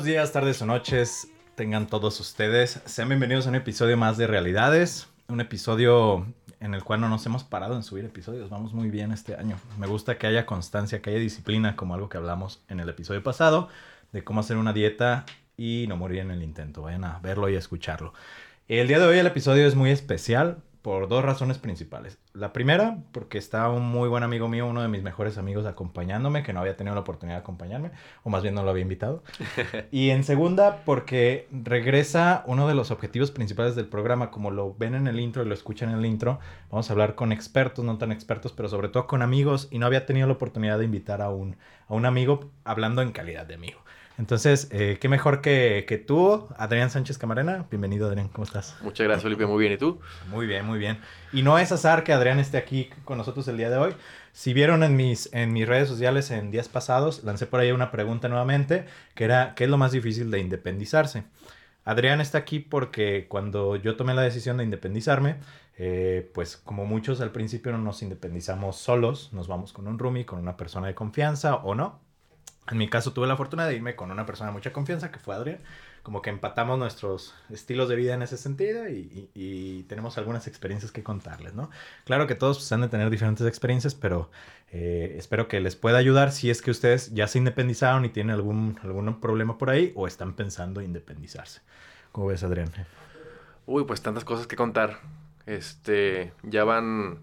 Buenos días, tardes o noches tengan todos ustedes. Sean bienvenidos a un episodio más de Realidades. Un episodio en el cual no nos hemos parado en subir episodios. Vamos muy bien este año. Me gusta que haya constancia, que haya disciplina, como algo que hablamos en el episodio pasado, de cómo hacer una dieta y no morir en el intento. Vayan a verlo y a escucharlo. El día de hoy el episodio es muy especial por dos razones principales. La primera, porque está un muy buen amigo mío, uno de mis mejores amigos, acompañándome, que no había tenido la oportunidad de acompañarme, o más bien no lo había invitado. y en segunda, porque regresa uno de los objetivos principales del programa, como lo ven en el intro y lo escuchan en el intro, vamos a hablar con expertos, no tan expertos, pero sobre todo con amigos, y no había tenido la oportunidad de invitar a un, a un amigo hablando en calidad de amigo. Entonces, eh, qué mejor que, que, tú, Adrián Sánchez Camarena. Bienvenido, Adrián, ¿cómo estás? Muchas gracias, Felipe. Muy bien, ¿y tú? Muy bien, muy bien. Y no es azar que Adrián esté aquí con nosotros el día de hoy. Si vieron en mis, en mis redes sociales en días pasados, lancé por ahí una pregunta nuevamente, que era, ¿qué es lo más difícil de independizarse? Adrián está aquí porque cuando yo tomé la decisión de independizarme, eh, pues como muchos al principio no nos independizamos solos, nos vamos con un roomie, con una persona de confianza o no, en mi caso tuve la fortuna de irme con una persona de mucha confianza, que fue Adrián. Como que empatamos nuestros estilos de vida en ese sentido y, tenemos algunas experiencias que contarles, ¿no? Claro que todos pues, han de tener diferentes experiencias, pero eh, espero que les pueda ayudar si es que ustedes ya se independizaron y tienen algún, algún problema por ahí o están pensando independizarse. ¿Cómo ves, Adrián? Uy, pues tantas cosas que contar. Este, ya van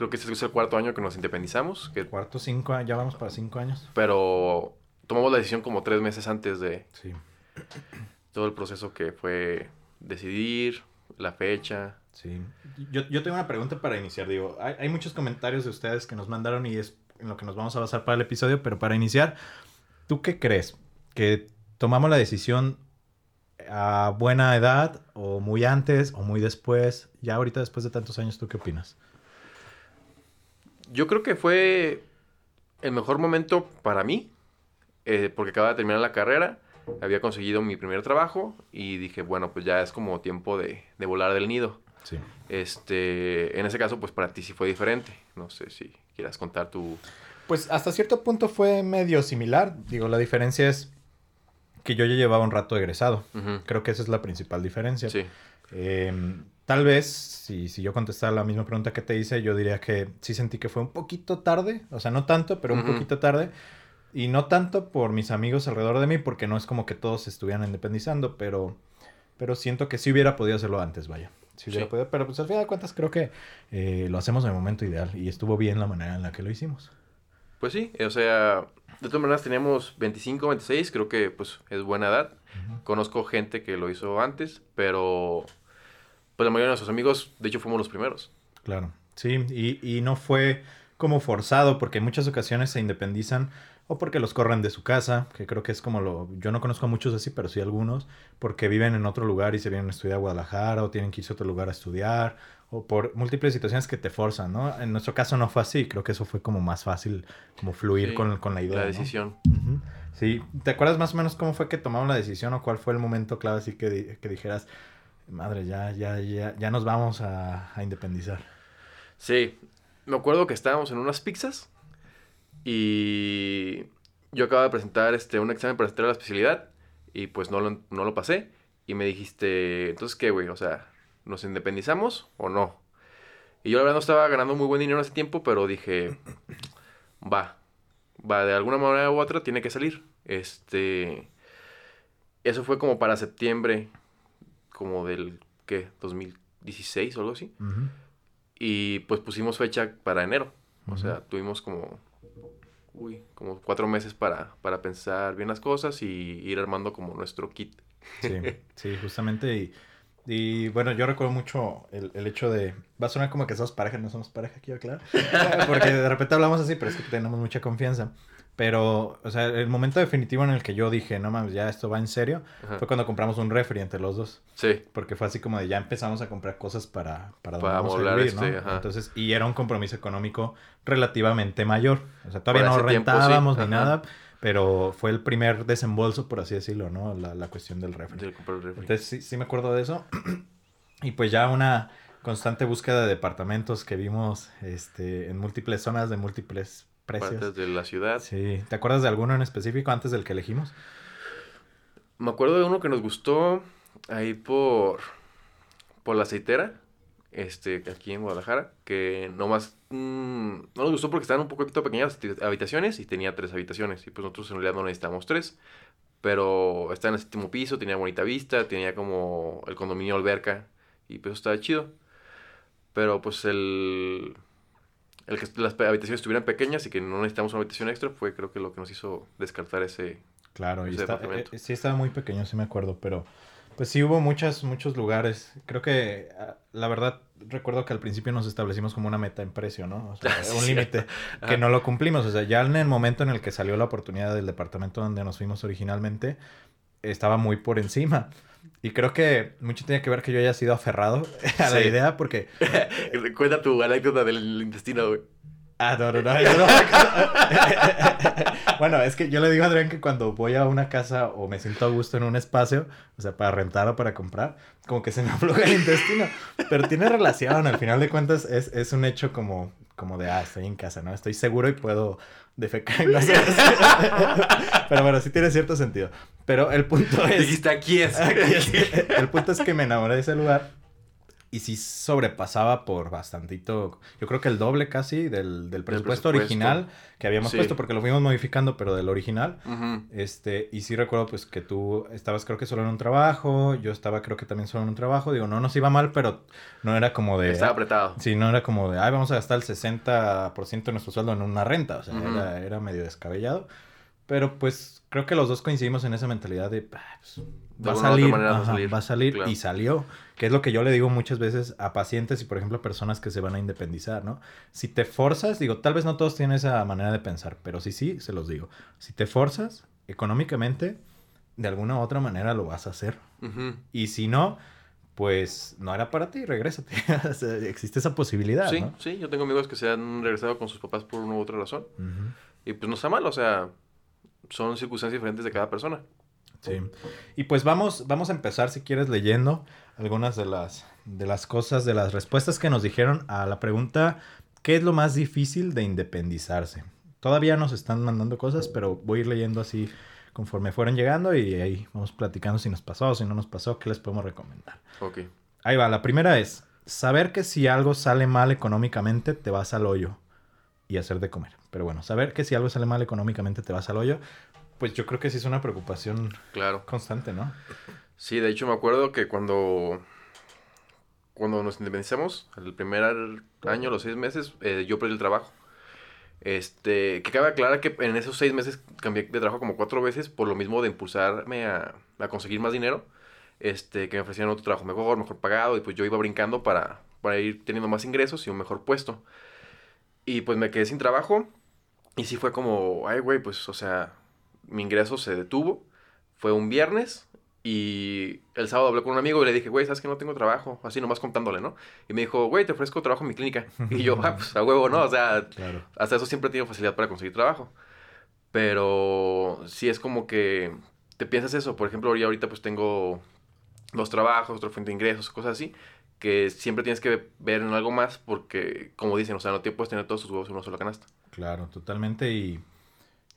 creo que este es el cuarto año que nos independizamos. Que... Cuarto, cinco, ya vamos para cinco años. Pero tomamos la decisión como tres meses antes de sí. todo el proceso que fue decidir, la fecha. Sí. Yo, yo tengo una pregunta para iniciar. Digo, hay, hay, muchos comentarios de ustedes que nos mandaron y es en lo que nos vamos a basar para el episodio, pero para iniciar, ¿tú qué crees? ¿Que tomamos la decisión a buena edad o muy antes o muy después? Ya ahorita después de tantos años, ¿tú qué opinas? Yo creo que fue el mejor momento para mí, eh, porque acababa de terminar la carrera, había conseguido mi primer trabajo y dije, bueno, pues ya es como tiempo de, volar del nido. Sí. Este, en ese caso, pues para ti sí fue diferente. No sé si quieras contar tu... Pues hasta cierto punto fue medio similar. Digo, la diferencia es que yo ya llevaba un rato egresado. Creo que esa es la principal diferencia. Sí. Em, tal vez, si, si yo contestara la misma pregunta que te hice, yo diría que sí sentí que fue un poquito tarde, o sea, no tanto, pero un poquito tarde. Y no tanto por mis amigos alrededor de mí, porque no es como que todos estuvieran independizando, pero, pero siento que sí hubiera podido hacerlo antes, vaya. Sí hubiera podido, pero pues al final de cuentas creo que eh, lo hacemos en el momento ideal y estuvo bien la manera en la que lo hicimos. Pues sí, o sea, de todas maneras teníamos 25, 26, creo que pues es buena edad. Conozco gente que lo hizo antes, pero pues la mayoría de nuestros amigos, de hecho, fuimos los primeros. Claro, sí, y, y no fue como forzado, porque en muchas ocasiones se independizan o porque los corren de su casa, que creo que es como lo... Yo no conozco a muchos así, pero sí algunos, porque viven en otro lugar y se vienen a estudiar a Guadalajara o tienen que irse a otro lugar a estudiar, o por múltiples situaciones que te forzan, ¿no? En nuestro caso no fue así, creo que eso fue como más fácil, como fluir con, con, la idea. La decisión. Sí, ¿te acuerdas más o menos cómo fue que tomamos la decisión o cuál fue el momento clave así que, que dijeras, madre, ya, ya, ya, ya nos vamos a, independizar. Sí, me acuerdo que estábamos en unas pizzas y yo acababa de presentar este, un examen para entrar a la especialidad y pues no lo, no lo pasé. Y me dijiste, entonces, ¿qué, güey? O sea, ¿nos independizamos o no? Y yo la verdad no estaba ganando muy buen dinero ese tiempo, pero dije, va, va, de alguna manera u otra tiene que salir. Este, eso fue como para septiembre como del, ¿qué? 2016 o algo así. Y pues pusimos fecha para enero. O sea, tuvimos como, uy, como cuatro meses para, para pensar bien las cosas y ir armando como nuestro kit. Sí, sí, justamente. Y, y bueno, yo recuerdo mucho el, el, hecho de. Va a sonar como que somos pareja, no somos pareja, quiero claro. Porque de repente hablamos así, pero es que tenemos mucha confianza. Pero, o sea, el momento definitivo en el que yo dije, no mames, ya esto va en serio, Ajá. fue cuando compramos un refri entre los dos. Sí. Porque fue así como de ya empezamos a comprar cosas para, para, donde Para vamos a vivir, ¿no? este, ajá. Entonces, y era un compromiso económico relativamente mayor. O sea, todavía no ese tiempo, sí, rentábamos ni nada, pero fue el primer desembolso, por así decirlo, ¿no? La, la cuestión del refri. De comprar el refri. Entonces sí, sí me acuerdo de eso. y pues ya una constante búsqueda de departamentos que vimos este, en múltiples zonas de múltiples precios. Partes de la ciudad. Sí. ¿Te acuerdas de alguno en específico antes del que elegimos? Me acuerdo de uno que nos gustó ahí por, por la aceitera, este, aquí en Guadalajara, que nomás mm, no nos gustó porque estaban un poquito pequeñas habitaciones y tenía tres habitaciones. Y pues nosotros en realidad no necesitábamos tres. Pero está en el séptimo piso, tenía bonita vista, tenía como el condominio alberca y pues estaba chido. Pero pues el, el que las habitaciones estuvieran pequeñas y que no necesitamos una habitación extra fue creo que lo que nos hizo descartar ese, Claro, y está- eh, sí estaba muy pequeño, sí me acuerdo, pero pues sí hubo muchas, muchos lugares. Creo que ah, la verdad recuerdo que al principio nos establecimos como una meta en precio, ¿no? O sea, sí, un límite que no lo cumplimos. O sea, ya en el momento en el que salió la oportunidad del departamento donde nos fuimos originalmente, estaba muy por encima. Y creo que mucho tiene que ver que yo haya sido aferrado a la Sí. idea porque... Cuenta tu anécdota del intestino, güey. Ah, no, no, no. no. bueno, es que yo le digo a Adrián que cuando voy a una casa o me siento a gusto en un espacio, o sea, para rentar o para comprar, como que se me afloja el intestino. Pero tiene relación, al final de cuentas es, es un hecho como, como de, ah, estoy en casa, ¿no? Estoy seguro y puedo defecar en Pero bueno, sí tiene cierto sentido. Pero el punto es... Dijiste, aquí es. Aquí es. El punto es que me enamoré de ese lugar y sí sobrepasaba por bastantito, yo creo que el doble casi del, del presupuesto, presupuesto. original que habíamos Sí. puesto, porque lo fuimos modificando, pero del original. Ujú. Este, y sí recuerdo pues que tú estabas creo que solo en un trabajo, yo estaba creo que también solo en un trabajo, digo, no nos iba mal, pero no era como de... Estaba apretado. Sí, no era como de, ay, vamos a gastar el 60% de nuestro sueldo en una renta, o sea, Ujú. era, era medio descabellado. Pero pues creo que los dos coincidimos en esa mentalidad de, "Ah, pues, va a alguna u otra salir, manera va a ajá, salir". va a salir Claro. y salió, que es lo que yo le digo muchas veces a pacientes y por ejemplo a personas que se van a independizar, ¿no? Si te forzas, digo, tal vez no todos tienen esa manera de pensar, pero sí, sí, se los digo. Si te forzas económicamente, de alguna u otra manera lo vas a hacer. Ujú. Y si no, pues no era para ti, regrésate. Existe esa posibilidad, Sí, ¿no? sí, yo tengo amigos que se han regresado con sus papás por una u otra razón. Ujú. Y pues no está mal, o sea, son circunstancias diferentes de cada persona. Sí. Y pues vamos, vamos a empezar, si quieres, leyendo algunas de las, de las cosas, de las respuestas que nos dijeron a la pregunta, ¿qué es lo más difícil de independizarse? Todavía nos están mandando cosas, pero voy a ir leyendo así conforme fueron llegando y ahí vamos platicando si nos pasó o si no nos pasó, qué les podemos recomendar. Ok. Ahí va, la primera es saber que si algo sale mal económicamente te vas al hoyo y hacer de comer. Pero bueno, saber que si algo sale mal económicamente te vas al hoyo, pues yo creo que sí es una preocupación Claro. constante, ¿no? Sí, de hecho me acuerdo que cuando, cuando nos independizamos, el primer año, los seis meses, eh, yo perdí el trabajo. Este, que cabe aclarar que en esos seis meses cambié de trabajo como cuatro veces por lo mismo de impulsarme a, a conseguir más dinero. Este, que me ofrecían otro trabajo mejor, mejor pagado, y pues yo iba brincando para, para ir teniendo más ingresos y un mejor puesto. Y pues me quedé sin trabajo, y sí fue como, ay, güey, pues, o sea, mi ingreso se detuvo. Fue un viernes, y el sábado hablé con un amigo y le dije, güey, ¿sabes que no tengo trabajo? Así nomás contándole, ¿no? Y me dijo, güey, te ofrezco trabajo en mi clínica. Y yo, ah, pues a huevo, ¿no? O sea, Claro. hasta eso siempre he tenido facilidad para conseguir trabajo. Pero sí es como que te piensas eso. Por ejemplo, yo ahorita pues tengo dos trabajos, otra fuente de ingresos, cosas así, que siempre tienes que ver en algo más porque, como dicen, o sea, no te puedes tener todos tus huevos en una sola canasta. Claro, totalmente. Y,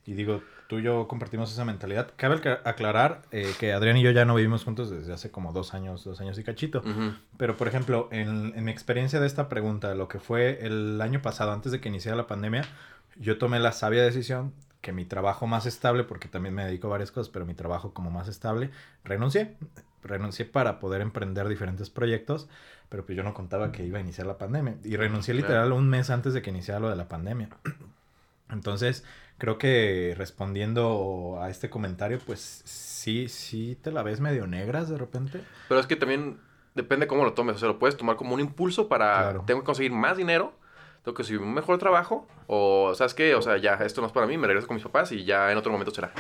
y digo, tú y yo compartimos esa mentalidad. Cabe acla- aclarar eh, que Adrián y yo ya no vivimos juntos desde hace como dos años, dos años y cachito. Pero, por ejemplo, en, en mi experiencia de esta pregunta, lo que fue el año pasado, antes de que iniciara la pandemia, yo tomé la sabia decisión que mi trabajo más estable, porque también me dedico a varias cosas, pero mi trabajo como más estable, renuncié. Renuncié para poder emprender diferentes proyectos, pero pues yo no contaba que iba a iniciar la pandemia. Y renuncié literal un mes antes de que iniciara lo de la pandemia. Entonces, creo que respondiendo a este comentario, pues sí, sí te la ves medio negras de repente. Pero es que también depende cómo lo tomes. O sea, lo puedes tomar como un impulso para, Claro. tengo que conseguir más dinero, tengo que conseguir un mejor trabajo o, ¿sabes qué? O sea, ya, esto no es para mí, me regreso con mis papás y ya en otro momento será.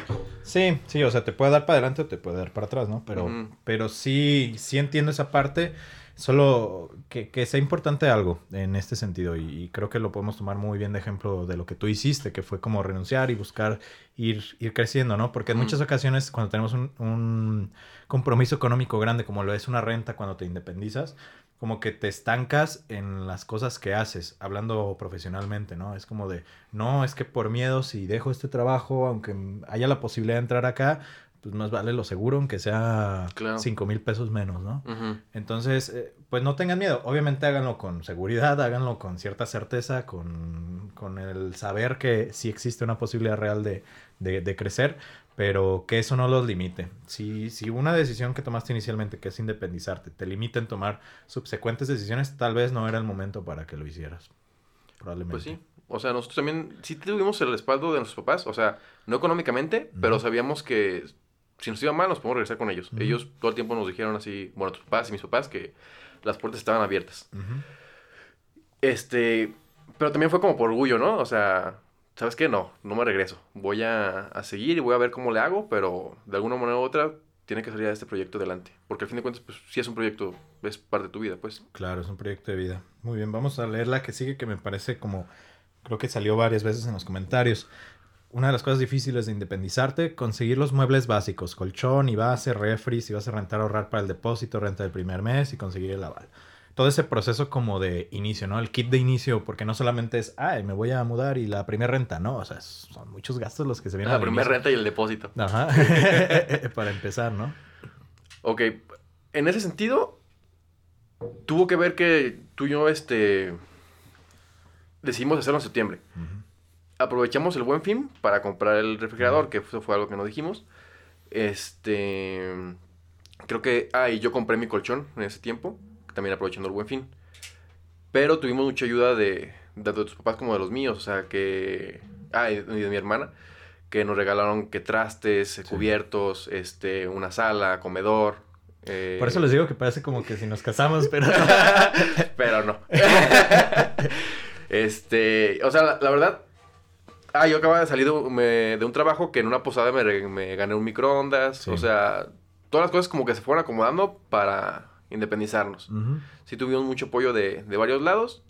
Sí, sí, o sea, te puede dar para adelante o te puede dar para atrás, ¿no? Pero, pero sí, sí entiendo esa parte. Solo que, que sea importante algo en este sentido y, y creo que lo podemos tomar muy bien de ejemplo de lo que tú hiciste, que fue como renunciar y buscar ir, ir creciendo, ¿no? Porque en muchas ocasiones cuando tenemos un, un compromiso económico grande como lo es una renta cuando te independizas, como que te estancas en las cosas que haces, hablando profesionalmente, ¿no? Es como de, no, es que por miedo si dejo este trabajo, aunque haya la posibilidad de entrar acá, pues más vale lo seguro, aunque sea Claro. 5 mil pesos menos, ¿no? Entonces, eh, pues no tengan miedo. Obviamente háganlo con seguridad, háganlo con cierta certeza, con, con el saber que sí existe una posibilidad real de, de- de crecer, pero que eso no los limite. Si, si una decisión que tomaste inicialmente, que es independizarte, te limita en tomar subsecuentes decisiones, tal vez no era el momento para que lo hicieras. Probablemente. Pues sí. O sea, nosotros también sí tuvimos el respaldo de nuestros papás. O sea, no económicamente, pero sabíamos que si nos iba mal, nos podemos regresar con ellos. Ellos todo el tiempo nos dijeron así, bueno, tus papás y mis papás, que las puertas estaban abiertas. Este, pero también fue como por orgullo, ¿no? O sea, ¿sabes qué? No, no me regreso. Voy a, a seguir y voy a ver cómo le hago, pero de alguna manera u otra tiene que salir este proyecto adelante. Porque al fin de cuentas, pues sí es un proyecto, es parte de tu vida, pues. Claro, es un proyecto de vida. Muy bien, vamos a leer la que sigue, que me parece como, creo que salió varias veces en los comentarios. Una de las cosas difíciles de independizarte, conseguir los muebles básicos, colchón y base, refri, si vas a rentar, ahorrar para el depósito, renta del primer mes y conseguir el aval. Todo ese proceso como de inicio, ¿no? El kit de inicio, porque no solamente es, ay, me voy a mudar y la primera renta, no, o sea, son muchos gastos los que se vienen La primera renta y el depósito. Ajá, para empezar, ¿no? Ok, en ese sentido, tuvo que ver que tú y yo, este, decidimos hacerlo en septiembre. Aprovechamos el buen fin para comprar el refrigerador, que eso fue algo que no dijimos. Este, creo que, ah, y yo compré mi colchón en ese tiempo, también aprovechando el buen fin. Pero tuvimos mucha ayuda de, tanto de tus papás como de los míos, o sea, que, ah, y de, mi hermana, que nos regalaron que trastes, cubiertos, este, una sala, comedor. eh, Por eso les digo que parece como que si nos casamos, pero... pero no. este, o sea, la, la verdad. Ah, yo acababa de salir de, me- de un trabajo que en una posada me, gané un microondas. Sí. O sea, todas las cosas como que se fueron acomodando para independizarnos. Ujú. Sí tuvimos mucho apoyo de, de varios lados.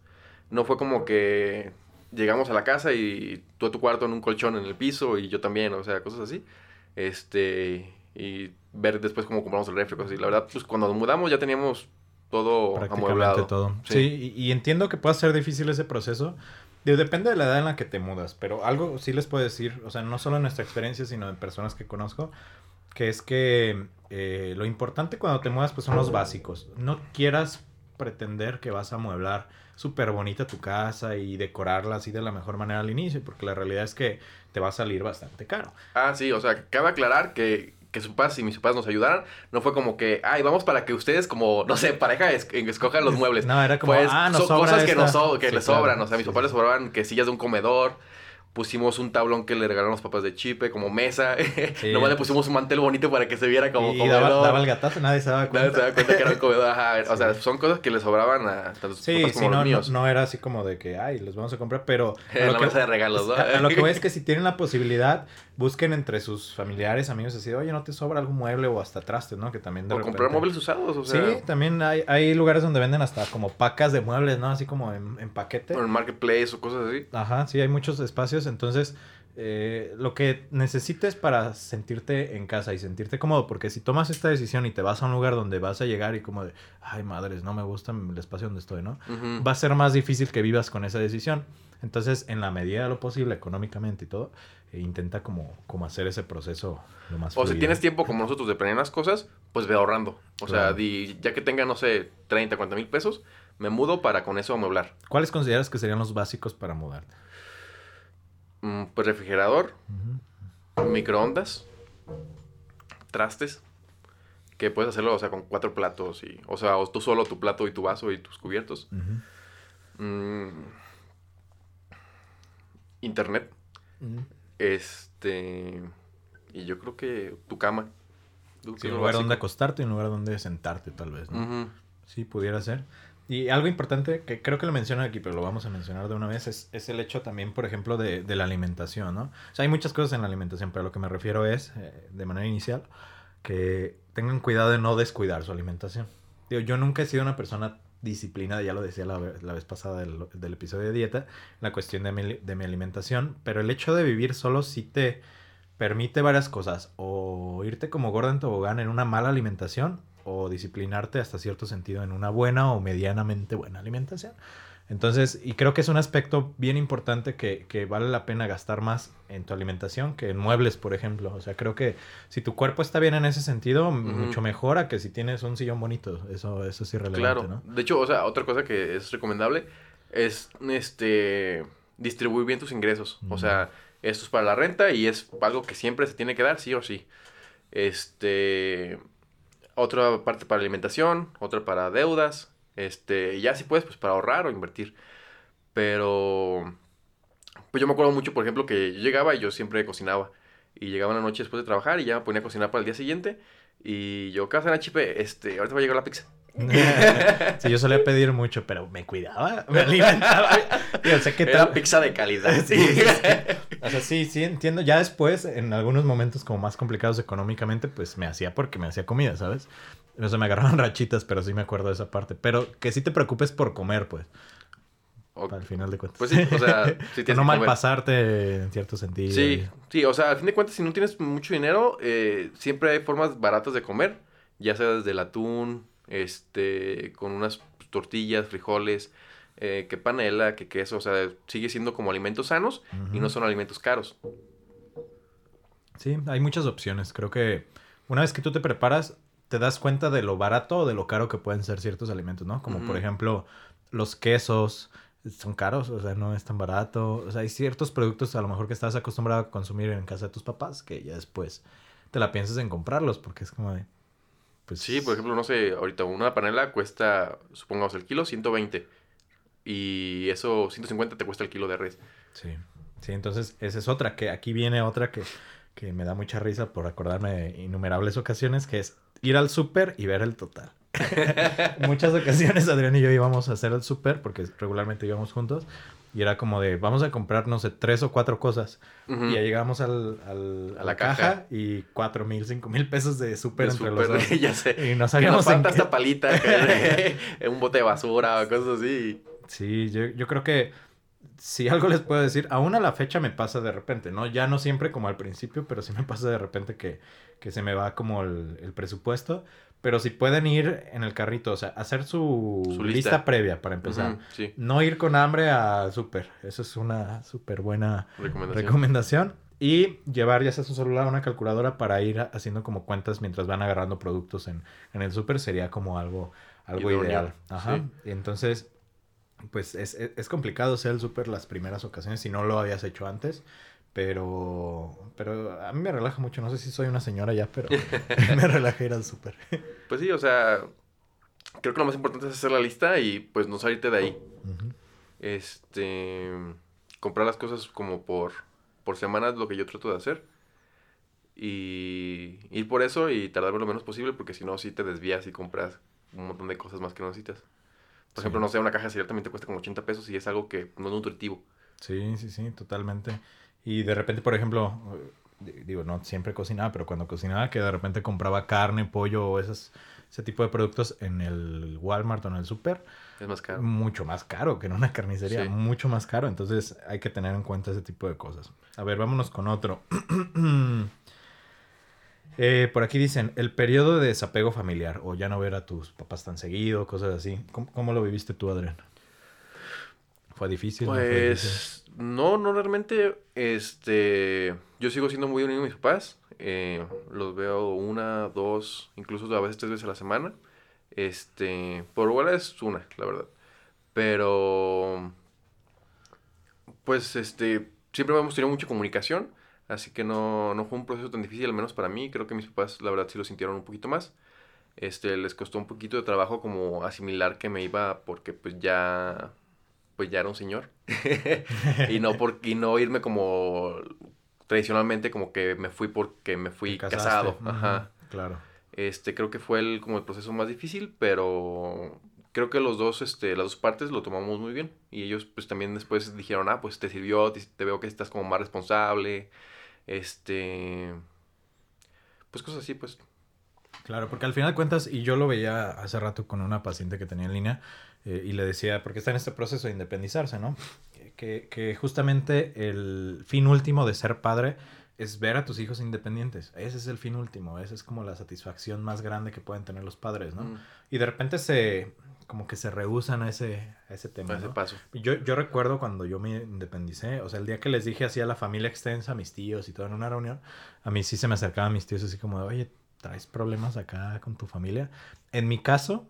No fue como que llegamos a la casa y tú a tu cuarto en un colchón en el piso y yo también, o sea, cosas así. Este, y ver después cómo compramos el refri, cosas así. La verdad, pues cuando nos mudamos ya teníamos todo prácticamente amueblado. todo. Sí. Sí, y, y entiendo que pueda ser difícil ese proceso. Depende de la edad en la que te mudas, pero algo sí les puedo decir, o sea, no solo en nuestra experiencia, sino en personas que conozco, que es que eh, lo importante cuando te mudas pues son los básicos. No quieras pretender que vas a amueblar súper bonita tu casa y decorarla así de la mejor manera al inicio, porque la realidad es que te va a salir bastante caro. Ah, sí, o sea, cabe aclarar que, que sus papás y mis papás nos ayudaran. No fue como que, ay, vamos para que ustedes, como, no sé, pareja, es- escojan los muebles. No, era como, Pues, ah, nos son sobra cosas que, nos so- que Sí, les claro. sobran. O sea, mis Sí, papás sí. les sobraban que sillas de un comedor. Pusimos un tablón que le regalaron los papás de Chipe como mesa. Sí. Nomás le pusimos un mantel bonito para que se viera como y comedor. daba, daba el gatazo, nadie se daba cuenta. Nadie se da cuenta que era un comedor. Ajá, O sea, son cosas que le sobraban a tanto sus Sí, papás sí, como a no, los no, míos. no era así como de que, ay, los vamos a comprar, pero... En la que- mesa de regalos, ¿no? A, a lo que voy es que si tienen la posibilidad, busquen entre sus familiares, amigos, así, oye, ¿no te sobra algún mueble o hasta trastes, no? Que también de O comprar muebles usados, o sea. Sí, también hay, hay lugares donde venden hasta como pacas de muebles, ¿no? Así como en, en paquete. O en Marketplace o cosas así. Ajá, sí, hay muchos espacios. Entonces, eh, lo que necesites para sentirte en casa y sentirte cómodo, porque si tomas esta decisión y te vas a un lugar donde vas a llegar y como de, ay, madres, no me gusta el espacio donde estoy, ¿no? Va a ser más difícil que vivas con esa decisión. Entonces, en la medida de lo posible, económicamente y todo, eh, intenta como, como hacer ese proceso lo más O si tienes tiempo como nosotros de planear las cosas, pues ve ahorrando. O sea, di- ya que tenga, no sé, 30, 40 mil pesos, me mudo para con eso amueblar. ¿Cuáles consideras que serían los básicos para mudarte? Mm, pues refrigerador, microondas, trastes, que puedes hacerlo, o sea, con cuatro platos y, o sea, o tú solo tu plato y tu vaso y tus cubiertos. Mm, internet, este, y yo creo que tu cama. Sí, un lugar básico. donde acostarte y un lugar donde sentarte, tal vez, ¿no? Sí, pudiera ser. Y algo importante que creo que lo mencionan aquí, pero lo vamos a mencionar de una vez, es, es el hecho también, por ejemplo, de, de, la alimentación, ¿no? O sea, hay muchas cosas en la alimentación, pero lo que me refiero es, eh, de manera inicial, que tengan cuidado de no descuidar su alimentación. Digo, yo nunca he sido una persona disciplinada, ya lo decía la, la vez pasada del, del, episodio de dieta, la cuestión de mi, de mi alimentación, pero el hecho de vivir solo sí te permite varias cosas, o irte como gorda en tobogán en una mala alimentación, o disciplinarte hasta cierto sentido en una buena o medianamente buena alimentación. Entonces, y creo que es un aspecto bien importante que, que, vale la pena gastar más en tu alimentación que en muebles, por ejemplo. O sea, creo que si tu cuerpo está bien en ese sentido, uh -huh. mucho mejor a que si tienes un sillón bonito. Eso, eso es irrelevante, claro. ¿no? De hecho, o sea, otra cosa que es recomendable es este distribuir bien tus ingresos. Uh -huh. O sea, esto es para la renta y es algo que siempre se tiene que dar, sí o sí. Este otra parte para alimentación, otra para deudas, este, ya si puedes, pues para ahorrar o invertir. Pero, pues yo me acuerdo mucho, por ejemplo, que yo llegaba y yo siempre cocinaba. Y llegaba en la noche después de trabajar y ya me ponía a cocinar para el día siguiente. Y yo, casa en HP, este, ahorita va a llegar la pizza. sí, yo solía pedir mucho, pero me cuidaba, me alimentaba. Yo sé que Era pizza de calidad. Sí, sí, o sea, sí, sí, entiendo. Ya después, en algunos momentos como más complicados económicamente, pues me hacía porque me hacía comida, ¿sabes? No se me agarraban rachitas, pero sí me acuerdo de esa parte. Pero que sí te preocupes por comer, pues. Okay. Al final de cuentas. Pues sí, o sea, sí no mal pasarte en cierto sentido. Sí, sí, o sea, al fin de cuentas, si no tienes mucho dinero, eh, siempre hay formas baratas de comer, ya sea desde el atún, este, con unas tortillas, frijoles, eh, que panela, que queso, o sea, sigue siendo como alimentos sanos uh -huh. y no son alimentos caros. Sí, hay muchas opciones. Creo que una vez que tú te preparas, te das cuenta de lo barato o de lo caro que pueden ser ciertos alimentos, ¿no? Como uh -huh. por ejemplo los quesos, son caros, o sea, no es tan barato. O sea, hay ciertos productos a lo mejor que estás acostumbrado a consumir en casa de tus papás que ya después te la piensas en comprarlos porque es como de... Pues... Sí, por ejemplo, no sé, ahorita una panela cuesta, supongamos, el kilo 120. Y eso, 150 te cuesta el kilo de res. Sí, sí, entonces esa es otra, que aquí viene otra que, que me da mucha risa por acordarme de innumerables ocasiones, que es ir al súper y ver el total. Muchas ocasiones Adrián y yo íbamos a hacer el súper, porque regularmente íbamos juntos, y era como de, vamos a comprar, no sé, tres o cuatro cosas. Uh -huh. Y ya llegamos al, al, a, la, caja, caja, y cuatro mil, cinco mil pesos de súper entre super, los dos. ya sé. Y no sabíamos que nos falta esta palita, que, un bote de basura o cosas así. Sí, yo, yo creo que si algo les puedo decir, aún a la fecha me pasa de repente, ¿no? Ya no siempre como al principio, pero sí me pasa de repente que, que se me va como el, el presupuesto. Pero si pueden ir en el carrito, o sea, hacer su, su lista. lista. previa para empezar. Uh -huh, sí. No ir con hambre a súper. Eso es una súper buena recomendación. recomendación. Y llevar ya sea su celular o una calculadora para ir haciendo como cuentas mientras van agarrando productos en, en el súper sería como algo, algo ideal. Ajá. Sí. Entonces, pues es, es complicado hacer el súper las primeras ocasiones si no lo habías hecho antes. Pero, pero a mí me relaja mucho. No sé si soy una señora ya, pero me relaja ir al súper. Pues sí, o sea, creo que lo más importante es hacer la lista y pues no salirte de ahí. Uh -huh. Este, comprar las cosas como por, por semana es lo que yo trato de hacer. Y ir por eso y tardarme lo menos posible porque si no, sí te desvías y compras un montón de cosas más que no necesitas. Por sí. ejemplo, no sé, una caja de cereal también te cuesta como 80 pesos y es algo que no es nutritivo. Sí, sí, sí, totalmente. Y de repente, por ejemplo, digo, no siempre cocinaba, pero cuando cocinaba, que de repente compraba carne, pollo o esas, ese tipo de productos en el Walmart o en el super. Es más caro. Mucho más caro que en una carnicería, sí. mucho más caro. Entonces hay que tener en cuenta ese tipo de cosas. A ver, vámonos con otro. eh, por aquí dicen, el periodo de desapego familiar o ya no ver a tus papás tan seguido, cosas así. ¿Cómo, cómo lo viviste tú, Adrián? ¿Fue difícil? Pues... ¿no, fue difícil? No, no realmente. Este. Yo sigo siendo muy unido a mis papás. Eh, los veo una, dos, incluso a veces tres veces a la semana. Este. Por igual es una, la verdad. Pero. Pues este. Siempre hemos tenido mucha comunicación. Así que no, no fue un proceso tan difícil, al menos para mí. Creo que mis papás, la verdad, sí lo sintieron un poquito más. Este, les costó un poquito de trabajo como asimilar que me iba porque pues ya pues ya era un señor. y, no por, y no irme como tradicionalmente como que me fui porque me fui casado. Ajá. Claro. Este, creo que fue el, como el proceso más difícil, pero creo que los dos, este, las dos partes lo tomamos muy bien. Y ellos pues también después dijeron, ah, pues te sirvió, te, te veo que estás como más responsable. Este... Pues cosas así, pues. Claro, porque al final de cuentas, y yo lo veía hace rato con una paciente que tenía en línea, eh, y le decía, porque está en este proceso de independizarse, ¿no? Que, que justamente el fin último de ser padre es ver a tus hijos independientes. Ese es el fin último, esa es como la satisfacción más grande que pueden tener los padres, ¿no? Mm. Y de repente se, como que se rehusan a ese, a ese tema. A ese ¿no? paso. Yo, yo recuerdo cuando yo me independicé, o sea, el día que les dije así a la familia extensa, a mis tíos y todo en una reunión, a mí sí se me acercaban mis tíos así como de, oye, ¿traes problemas acá con tu familia? En mi caso,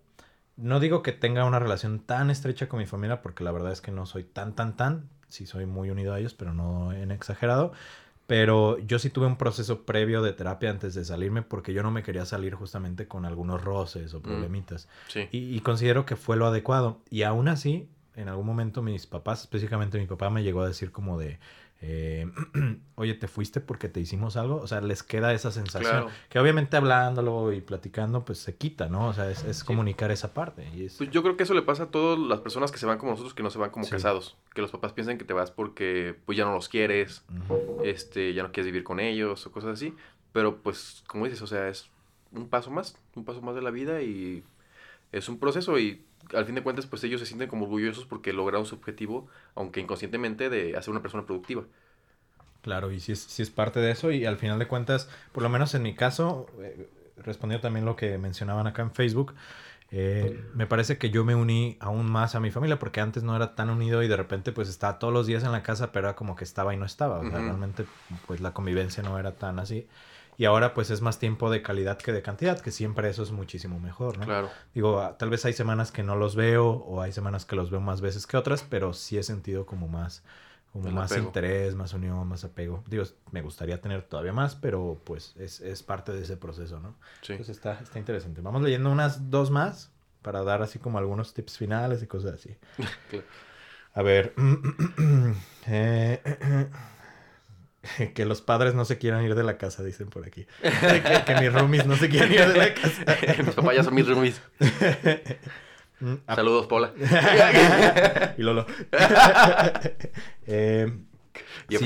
no digo que tenga una relación tan estrecha con mi familia, porque la verdad es que no soy tan, tan, tan, sí soy muy unido a ellos, pero no en exagerado. Pero yo sí tuve un proceso previo de terapia antes de salirme porque yo no me quería salir justamente con algunos roces o problemitas. Sí. Y, y considero que fue lo adecuado. Y aún así, en algún momento mis papás, específicamente mi papá, me llegó a decir como de, eh, oye, ¿te fuiste porque te hicimos algo? O sea, les queda esa sensación. Claro. Que obviamente hablándolo y platicando, pues se quita, ¿no? O sea, es, es Sí. comunicar esa parte. Y es, Pues yo creo que eso le pasa a todas las personas que se van como nosotros, que no se van como Sí. casados. Que los papás piensan que te vas porque pues ya no los quieres, este, ya no quieres vivir con ellos o cosas así. Pero pues, como dices, o sea, es un paso más, un paso más de la vida y es un proceso y al fin de cuentas pues ellos se sienten como orgullosos porque lograron su objetivo, aunque inconscientemente, de hacer una persona productiva. Claro, y sí es, sí es parte de eso y al final de cuentas, por lo menos en mi caso, eh, respondiendo también lo que mencionaban acá en Facebook, eh, me parece que yo me uní aún más a mi familia porque antes no era tan unido y de repente pues estaba todos los días en la casa, pero era como que estaba y no estaba, o sea, realmente pues la convivencia no era tan así. Y ahora pues es más tiempo de calidad que de cantidad, que siempre eso es muchísimo mejor, ¿no? Claro. Digo, ah, tal vez hay semanas que no los veo o hay semanas que los veo más veces que otras, pero sí he sentido como más, como El más apego. interés, más unión, más apego. Digo, me gustaría tener todavía más, pero pues es, es parte de ese proceso, ¿no? Sí. Entonces está, está interesante. Vamos leyendo unas dos más para dar así como algunos tips finales y cosas así. Claro. A ver. eh, que los padres no se quieran ir de la casa, dicen por aquí. que, que mis roomies no se quieran ir de la casa. Mis papás ya son mis roomies. Mm, a- Saludos, Paula. y Lolo. Eh, si,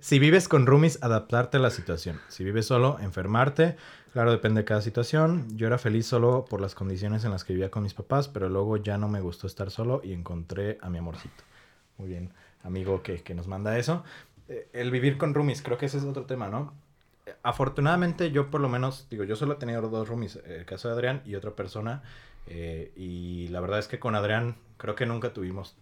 si vives con roomies, adaptarte a la situación. Si vives solo, enfermarte. Claro, depende de cada situación. Yo era feliz solo por las condiciones en las que vivía con mis papás, pero luego ya no me gustó estar solo y encontré a mi amorcito. Muy bien, amigo que, que nos manda eso. Eh, el vivir con roomies, creo que ese es otro tema, ¿no? Eh, Afortunadamente yo por lo menos, digo, yo solo he tenido dos roomies, el caso de Adrián y otra persona, eh, y la verdad es que con Adrián creo que nunca tuvimos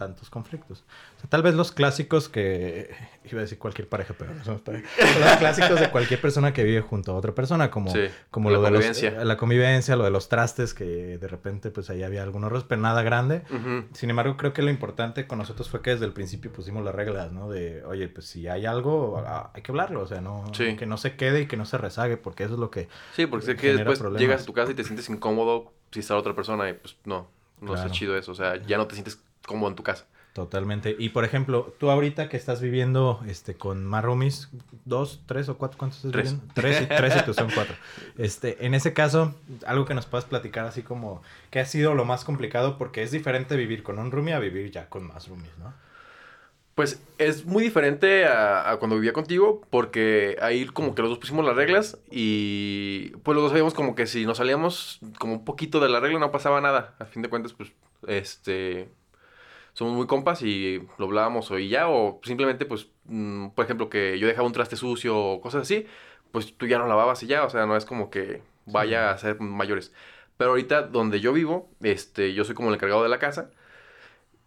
tantos conflictos. O sea, tal vez los clásicos que iba a decir cualquier pareja, pero no somos pareja. Los clásicos de cualquier persona que vive junto a otra persona, como, Sí, como la lo de los- convivencia. eh, la convivencia, lo de los trastes, que de repente pues ahí había algunos errores, pero nada grande. Sin embargo, creo que lo importante con nosotros fue que desde el principio pusimos las reglas, ¿no? De, oye, pues si hay algo, hay que hablarlo, o sea, no, Sí. que no se quede y que no se rezague, porque eso es lo que... Sí, porque sé que después problemas. llegas a tu casa y te sientes incómodo si está otra persona y pues no, no Claro. está chido eso. O sea, ya no te sientes cómodo en tu casa. Totalmente. Y por ejemplo, tú ahorita que estás viviendo este con más roomies, dos, tres o cuatro, ¿cuántos estás Tres. viviendo? Tres y tres y tú son cuatro. Este, en ese caso, algo que nos puedas platicar así como que ha sido lo más complicado porque es diferente vivir con un roomie a vivir ya con más roomies, ¿no? Pues es muy diferente a, a cuando vivía contigo porque ahí como que los dos pusimos las reglas y pues los dos sabíamos como que si nos salíamos como un poquito de la regla no pasaba nada. A fin de cuentas, pues, este, somos muy compas y lo hablábamos o y ya o simplemente pues, mm, por ejemplo, que yo dejaba un traste sucio o cosas así, pues tú ya lo lavabas y ya, o sea, no es como que vaya a ser mayores. Pero ahorita donde yo vivo, este, yo soy como el encargado de la casa.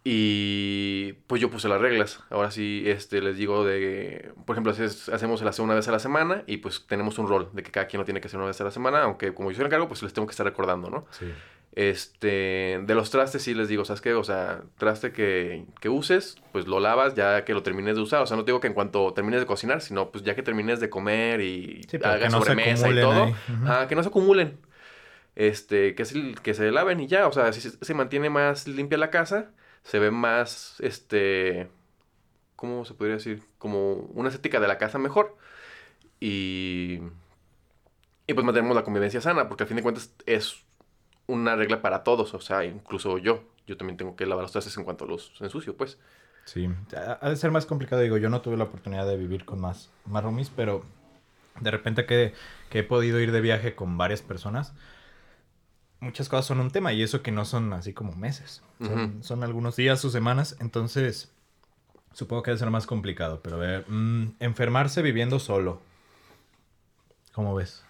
Y pues yo puse las reglas. Ahora sí, este, les digo de, por ejemplo, haces- hacemos el aseo una vez a la semana y pues tenemos un rol de que cada quien lo tiene que hacer una vez a la semana, aunque como yo soy el encargo, pues les tengo que estar recordando, ¿no? Sí. Este, de los trastes sí les digo, ¿sabes qué? O sea, traste que, que uses, pues lo lavas ya que lo termines de usar. O sea, no te digo que en cuanto termines de cocinar, sino pues ya que termines de comer y Sí, hagas no sobremesa y todo, ah, que no se acumulen. Este, que se, que se laven y ya, o sea, si se, se mantiene más limpia la casa, se ve más, este, ¿cómo se podría decir? Como una estética de la casa mejor. Y, y pues mantenemos la convivencia sana, porque al fin de cuentas es una regla para todos, o sea, incluso yo. Yo también tengo que lavar los trastes en cuanto los ensucio, pues. Sí, ha de ser más complicado. Digo, yo no tuve la oportunidad de vivir con más, más roomies, pero de repente que, que he podido ir de viaje con varias personas, muchas cosas son un tema y eso que no son así como meses. Son, son algunos días o semanas, entonces supongo que debe ser más complicado. Pero a ver, mm, enfermarse viviendo solo. ¿Cómo ves?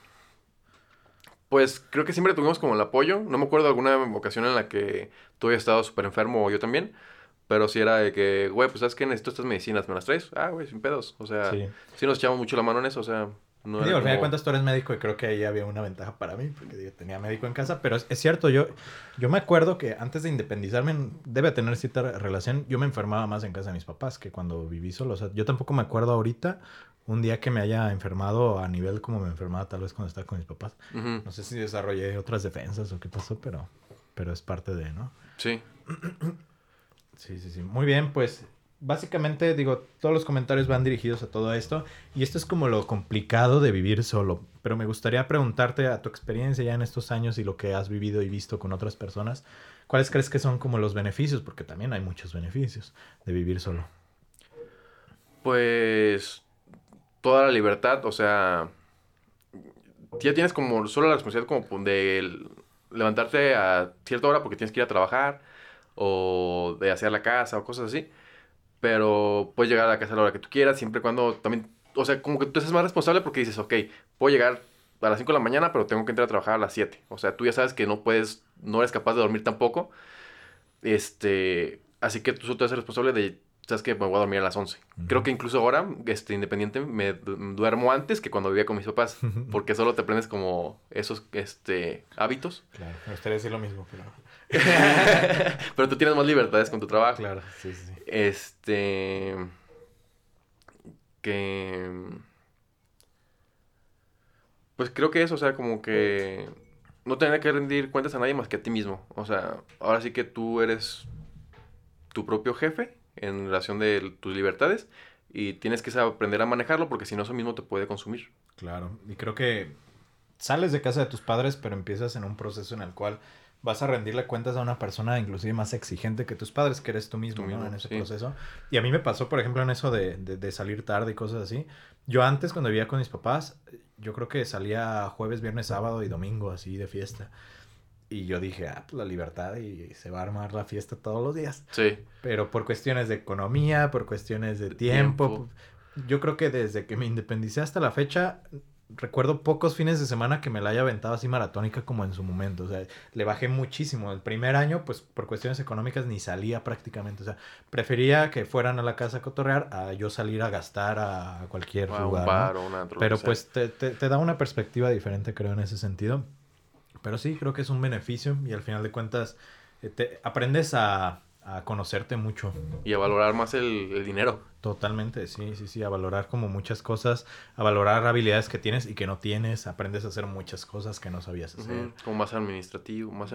Pues creo que siempre tuvimos como el apoyo. No me acuerdo de alguna ocasión en la que tú hayas estado súper enfermo o yo también. Pero sí era de que, güey, pues sabes que necesito estas medicinas, ¿me las traes? Ah, güey, sin pedos. O sea, sí, nos echamos mucho la mano en eso, o sea. No digo, al final de cuentas tú eres médico y creo que ahí había una ventaja para mí, porque digo, tenía médico en casa, pero es, es, cierto, yo, yo me acuerdo que antes de independizarme, debe tener cierta relación, yo me enfermaba más en casa de mis papás que cuando viví solo, o sea, yo tampoco me acuerdo ahorita un día que me haya enfermado a nivel como me enfermaba tal vez cuando estaba con mis papás. No sé si desarrollé otras defensas o qué pasó, pero, pero es parte de, ¿no? Sí. sí, sí, sí. Muy bien, pues básicamente digo, todos los comentarios van dirigidos a todo esto y esto es como lo complicado de vivir solo, pero me gustaría preguntarte a tu experiencia ya en estos años y lo que has vivido y visto con otras personas, ¿cuáles crees que son como los beneficios? Porque también hay muchos beneficios de vivir solo. Pues toda la libertad, o sea, ya tienes como solo la responsabilidad como de levantarte a cierta hora porque tienes que ir a trabajar o de hacer la casa o cosas así. Pero puedes llegar a la casa a la hora que tú quieras, siempre y cuando también, o sea, como que tú eres más responsable porque dices, ok, puedo llegar a las 5 de la mañana, pero tengo que entrar a trabajar a las 7. O sea, tú ya sabes que no puedes, no eres capaz de dormir tampoco. Este, así que tú te eres responsable de sabes que me voy a dormir a las 11. Creo que incluso ahora, este, independiente, me duermo antes que cuando vivía con mis papás, porque solo te aprendes como esos, este, hábitos. Claro, me gustaría decir lo mismo, pero... pero tú tienes más libertades con tu trabajo. Claro, sí, sí. Este... Que... Pues creo que eso, o sea, como que no tener que rendir cuentas a nadie más que a ti mismo. O sea, ahora sí que tú eres tu propio jefe en relación de tus libertades y tienes que aprender a manejarlo porque si no eso mismo te puede consumir. Claro, y creo que sales de casa de tus padres pero empiezas en un proceso en el cual vas a rendirle cuentas a una persona inclusive más exigente que tus padres, que eres tú mismo, ¿no? en ese proceso. Y a mí me pasó, por ejemplo, en eso de, de, de, salir tarde y cosas así. Yo antes, cuando vivía con mis papás, yo creo que salía jueves, viernes, sábado y domingo así de fiesta. Y yo dije, ah, pues la libertad y se va a armar la fiesta todos los días. Sí. Pero por cuestiones de economía, por cuestiones de tiempo, yo creo que desde que me independicé hasta la fecha, recuerdo pocos fines de semana que me la haya aventado así maratónica como en su momento. O sea, le bajé muchísimo. El primer año, pues por cuestiones económicas ni salía prácticamente. O sea, prefería que fueran a la casa a cotorrear a yo salir a gastar a cualquier lugar. Pero pues te, te, te da una perspectiva diferente, creo, en ese sentido. Pero sí, creo que es un beneficio y al final de cuentas eh, te aprendes a, conocerte mucho. Y a valorar más el, dinero. Totalmente, sí, sí, sí, a valorar como muchas cosas, a valorar habilidades que tienes y que no tienes, aprendes a hacer muchas cosas que no sabías hacer. Como más administrativo, más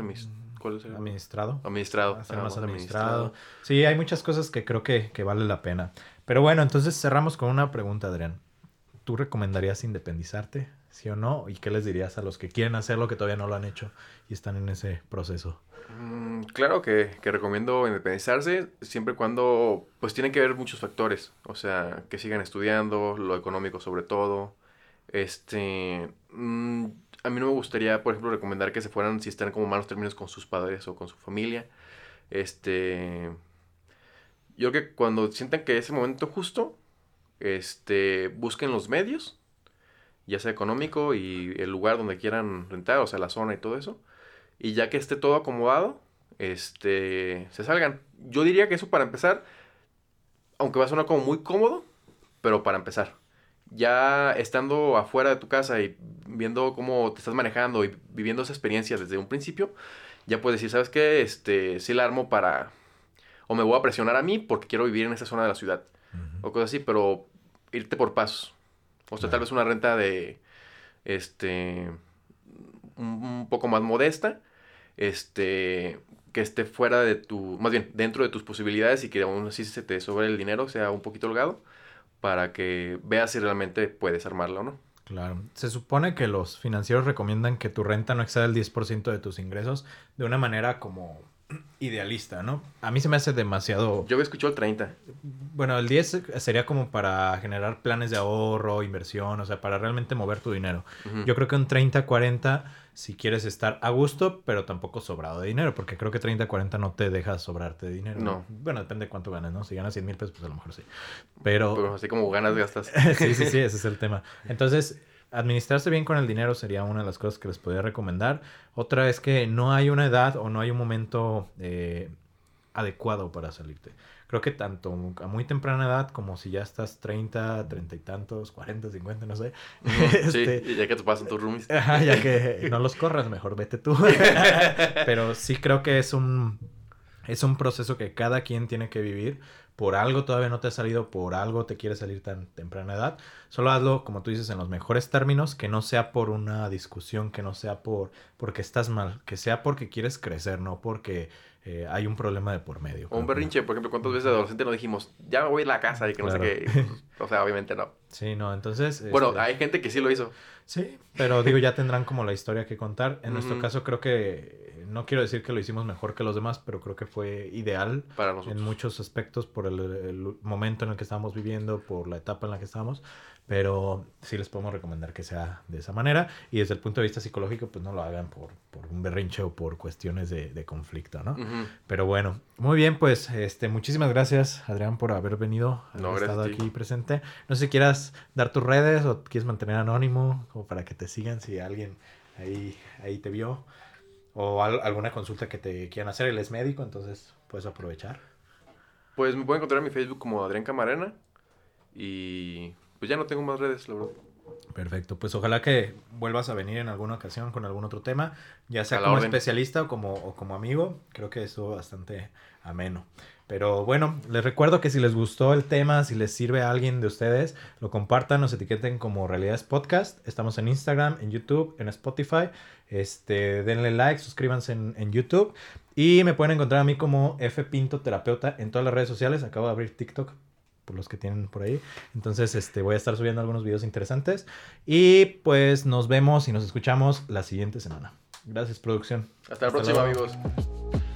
¿cuál es administrado. Administrado. más administrado. Sí, hay muchas cosas que creo que, que vale la pena. Pero bueno, entonces cerramos con una pregunta, Adrián. ¿Tú recomendarías independizarte? ¿Sí o no? ¿Y qué les dirías a los que quieren hacerlo que todavía no lo han hecho y están en ese proceso? Mm, claro que, que, recomiendo independizarse siempre y cuando pues tienen que ver muchos factores. O sea, que sigan estudiando, lo económico sobre todo. Este... Mm, a mí no me gustaría, por ejemplo, recomendar que se fueran si están como malos términos con sus padres o con su familia. Este... Yo creo que cuando sientan que es el momento justo, este, busquen los medios ya sea económico y el lugar donde quieran rentar, o sea, la zona y todo eso. Y ya que esté todo acomodado, este, se salgan. Yo diría que eso para empezar, aunque va a sonar como muy cómodo, pero para empezar. Ya estando afuera de tu casa y viendo cómo te estás manejando y viviendo esa experiencia desde un principio, ya puedes decir, ¿sabes qué? Este, sí la armo para... O me voy a presionar a mí porque quiero vivir en esa zona de la ciudad. O cosas así, pero irte por pasos. O sea, tal vez una renta de, este, un, poco más modesta, este, que esté fuera de tu, más bien, dentro de tus posibilidades y que aún así se te sobre el dinero, sea un poquito holgado, para que veas si realmente puedes armarla o no. Claro. Se supone que los financieros recomiendan que tu renta no exceda el 10% de tus ingresos de una manera como idealista, ¿no? A mí se me hace demasiado... Yo había escuchado el 30. Bueno, el 10 sería como para generar planes de ahorro, inversión, o sea, para realmente mover tu dinero. Yo creo que un 30-40 si quieres estar a gusto, pero tampoco sobrado de dinero, porque creo que 30-40 no te deja sobrarte de dinero. No. Bueno, depende de cuánto ganes, ¿no? Si ganas 100 mil pesos, pues a lo mejor sí. Pero... Pero así como ganas gastas. sí, sí, sí, ese es el tema. Entonces, administrarse bien con el dinero sería una de las cosas que les podría recomendar. Otra es que no hay una edad o no hay un momento eh, adecuado para salirte. Creo que tanto a muy temprana edad como si ya estás 30, 30 y tantos, 40, 50, no sé. este, Sí, y ya que te pasan tus roomies. Ajá, ya que no los corras, mejor vete tú. Pero sí creo que es un, es un proceso que cada quien tiene que vivir. Por algo todavía no te ha salido, por algo te quiere salir tan temprana edad. Solo hazlo, como tú dices, en los mejores términos, que no sea por una discusión, que no sea por porque estás mal, que sea porque quieres crecer, no porque eh, hay un problema de por medio. O un berrinche, por ejemplo, ¿cuántas veces de adolescente nos dijimos, ya me voy a la casa y que no Claro. sé qué? O sea, obviamente no. Sí, no, entonces... Bueno, este, hay gente que sí lo hizo. Sí, pero digo, ya tendrán como la historia que contar. En nuestro caso creo que, no quiero decir que lo hicimos mejor que los demás, pero creo que fue ideal Para nosotros. en muchos aspectos por el, el momento en el que estábamos viviendo, por la etapa en la que estábamos, pero sí les podemos recomendar que sea de esa manera y desde el punto de vista psicológico, pues no lo hagan por, por un berrinche o por cuestiones de, de conflicto, ¿no? Ujú. Pero bueno, muy bien, pues este, muchísimas gracias, Adrián, por haber venido, haber No, estado aquí presente. No sé si quieras dar tus redes o quieres mantener anónimo, o para que te sigan si alguien ahí, ahí te vio, o al- alguna consulta que te quieran hacer. Él es médico, entonces puedes aprovechar. Pues me pueden encontrar en mi Facebook como Adrián Camarena. Y pues ya no tengo más redes, la verdad. Perfecto, pues ojalá que vuelvas a venir en alguna ocasión con algún otro tema, ya sea como orden. especialista o como, o como amigo, creo que eso bastante ameno. Pero bueno, les recuerdo que si les gustó el tema, si les sirve a alguien de ustedes, lo compartan, nos etiqueten como Realidades Podcast. Estamos en Instagram, en YouTube, en Spotify. Este, denle like, suscríbanse en, en YouTube. Y me pueden encontrar a mí como F Pinto Terapeuta en todas las redes sociales. Acabo de abrir TikTok por los que tienen por ahí. Entonces, este, voy a estar subiendo algunos videos interesantes. Y pues nos vemos y nos escuchamos la siguiente semana. Gracias, producción. Hasta la Hasta próxima, luego. amigos.